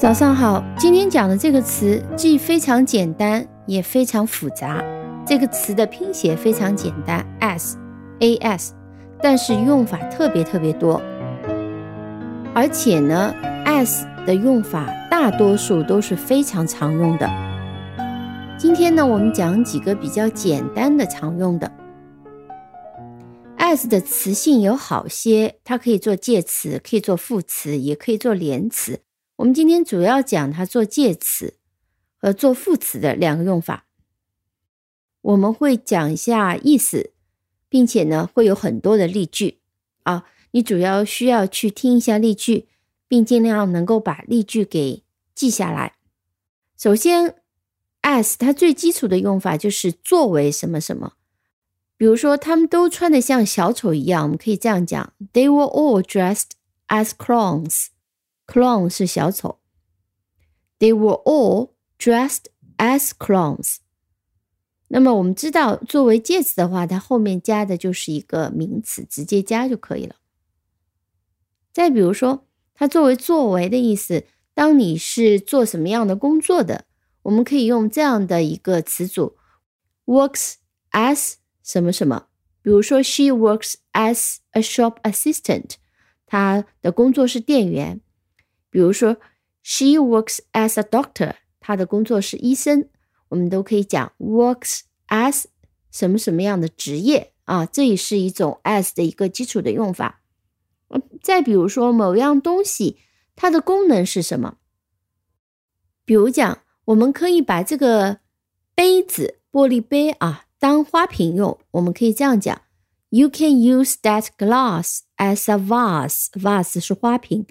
早上好，今天讲的这个词既非常简单，也非常复杂。这个词的拼写非常简单，s a s，但是用法特别特别多。而且呢，s 的用法大多数都是非常常用的。今天呢，我们讲几个比较简单的常用的。as 的词性有好些，它可以做介词，可以做副词，也可以做连词。我们今天主要讲它做介词和做副词的两个用法。我们会讲一下意思，并且呢会有很多的例句啊。你主要需要去听一下例句，并尽量能够把例句给记下来。首先，as 它最基础的用法就是作为什么什么。比如说，他们都穿的像小丑一样，我们可以这样讲：They were all dressed as clowns. Clown 是小丑。They were all dressed as clowns. 那么我们知道，作为介词的话，它后面加的就是一个名词，直接加就可以了。再比如说，它作为作为的意思，当你是做什么样的工作的，我们可以用这样的一个词组：works as。什么什么，比如说，She works as a shop assistant，她的工作是店员。比如说，She works as a doctor，她的工作是医生。我们都可以讲 works as 什么什么样的职业啊，这也是一种 as 的一个基础的用法。再比如说，某样东西它的功能是什么？比如讲，我们可以把这个杯子，玻璃杯啊。当花瓶用，我们可以这样讲：You can use that glass as a vase. Vase 是花瓶。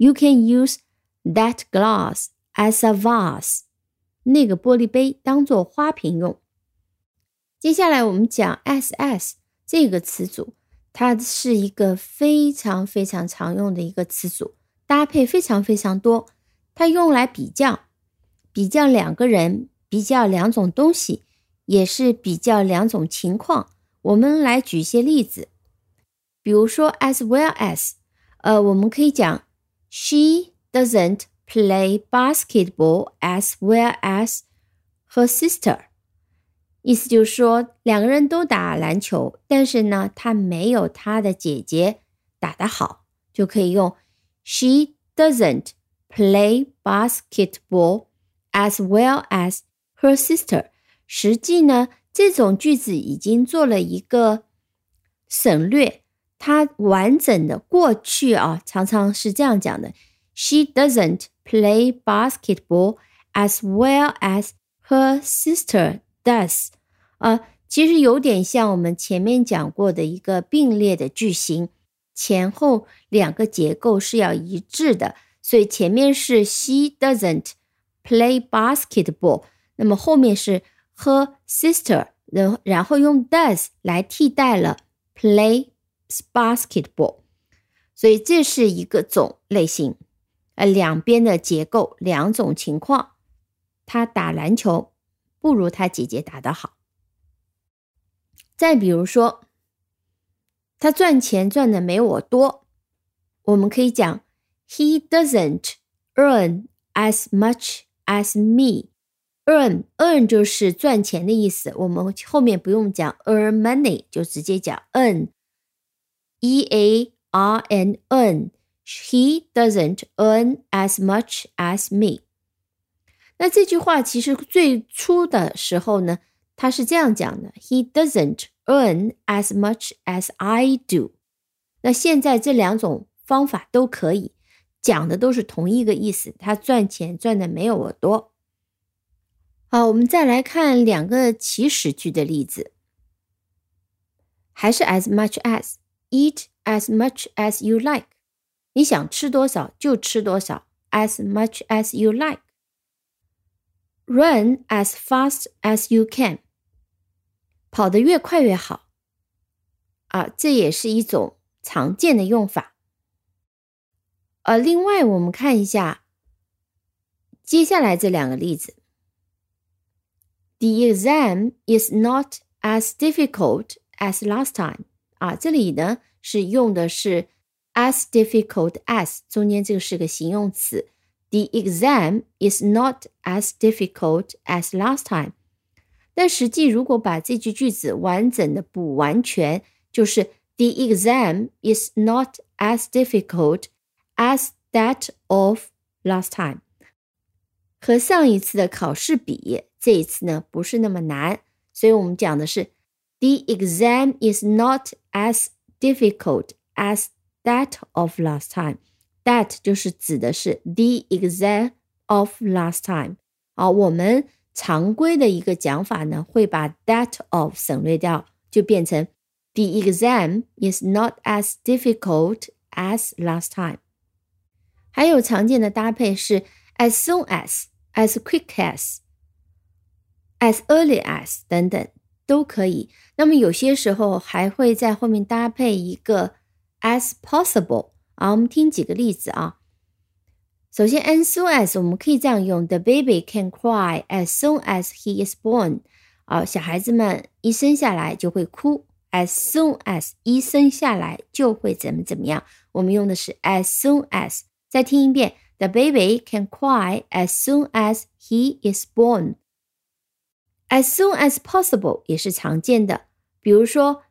You can use that glass as a vase. 那个玻璃杯当做花瓶用。接下来我们讲 as 这个词组，它是一个非常非常常用的一个词组，搭配非常非常多。它用来比较，比较两个人，比较两种东西。也是比较两种情况，我们来举一些例子，比如说 as well as，呃，我们可以讲 she doesn't play basketball as well as her sister，意思就是说两个人都打篮球，但是呢，她没有她的姐姐打得好，就可以用 she doesn't play basketball as well as her sister。实际呢，这种句子已经做了一个省略， 它完整的过去啊，常常是这样讲的：She doesn't play basketball as well as her sister does。啊，其实有点像我们前面讲过的一个并列的句型，前后两个结构是要一致的，所以前面是 She doesn't play basketball，那么后面是。her sister，然然后用 does 来替代了 play basketball，所以这是一个种类型，呃，两边的结构两种情况，他打篮球不如他姐姐打得好。再比如说，他赚钱赚的没我多，我们可以讲 he doesn't earn as much as me。earn earn 就是赚钱的意思，我们后面不用讲 earn money，就直接讲 earn e a r n n he doesn't earn as much as me。那这句话其实最初的时候呢，他是这样讲的：He doesn't earn as much as I do。那现在这两种方法都可以讲的都是同一个意思，他赚钱赚的没有我多。好，我们再来看两个祈使句的例子，还是 as much as eat as much as you like，你想吃多少就吃多少，as much as you like。Run as fast as you can，跑得越快越好。啊，这也是一种常见的用法。呃，另外我们看一下接下来这两个例子。The exam is not as difficult as last time。 啊，这里呢是用的是 as difficult as，中间这个是个形容词， The exam is not as difficult as last time。但实际如果把这句句子完整的补完全，就是 The exam is not as difficult as that of last time。和上一次的考试比，这一次呢不是那么难，所以我们讲的是 The exam is not as difficult as that of last time。That 就是指的是 the exam of last time。好，我们常规的一个讲法呢，会把 that of 省略掉，就变成 the exam is not as difficult as last time。还有常见的搭配是 as soon as、as quick as、as early as 等等 都可以。那么有些时候还会在后面搭配一个 as possible。好，我们听几个例子啊。首先，as soon as 我们可以这样用：The baby can cry as soon as he is born。啊，小孩子们一生下来就会哭。As soon as 一生下来就会怎么怎么样。我们用的是 as soon as。再听一遍：The baby can cry as soon as he is born。As soon as possible 也是常见的，比如说，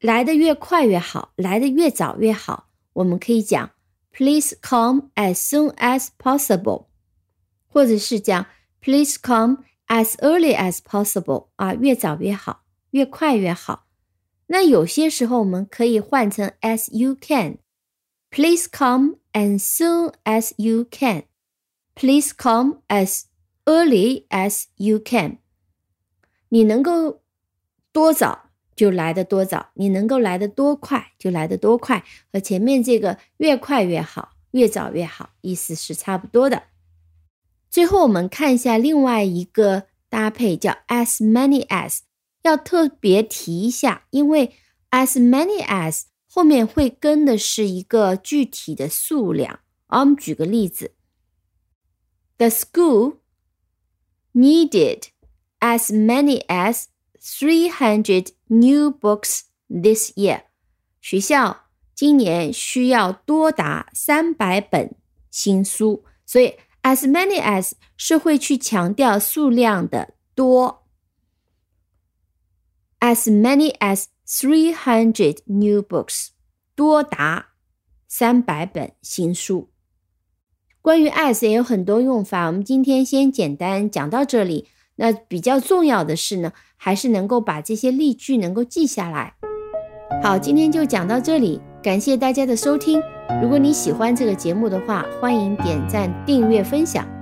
来的越快越好，来的越早越好。我们可以讲 "Please come as soon as possible"，或者是讲 "Please come as early as possible" 啊，越早越好，越快越好。那有些时候我们可以换成 "as you can"。Please come as soon as you can. Please come as early as you can. 你能够多早就来的多早，你能够来的多快就来的多快，和前面这个越快越好，越早越好，意思是差不多的。最后我们看一下另外一个搭配，叫 as many as，要特别提一下，因为 as many as 后面会跟的是一个具体的数量。我们举个例子，The school needed as many as three hundred new books this year。学校今年需要多达三百本新书，所以 as many as 是会去强调数量的多。As many as three hundred new books，多达三百本新书。关于 as 也有很多用法，我们今天先简单讲到这里。那比较重要的是呢，还是能够把这些例句能够记下来。好，今天就讲到这里，感谢大家的收听。如果你喜欢这个节目的话，欢迎点赞、订阅、分享。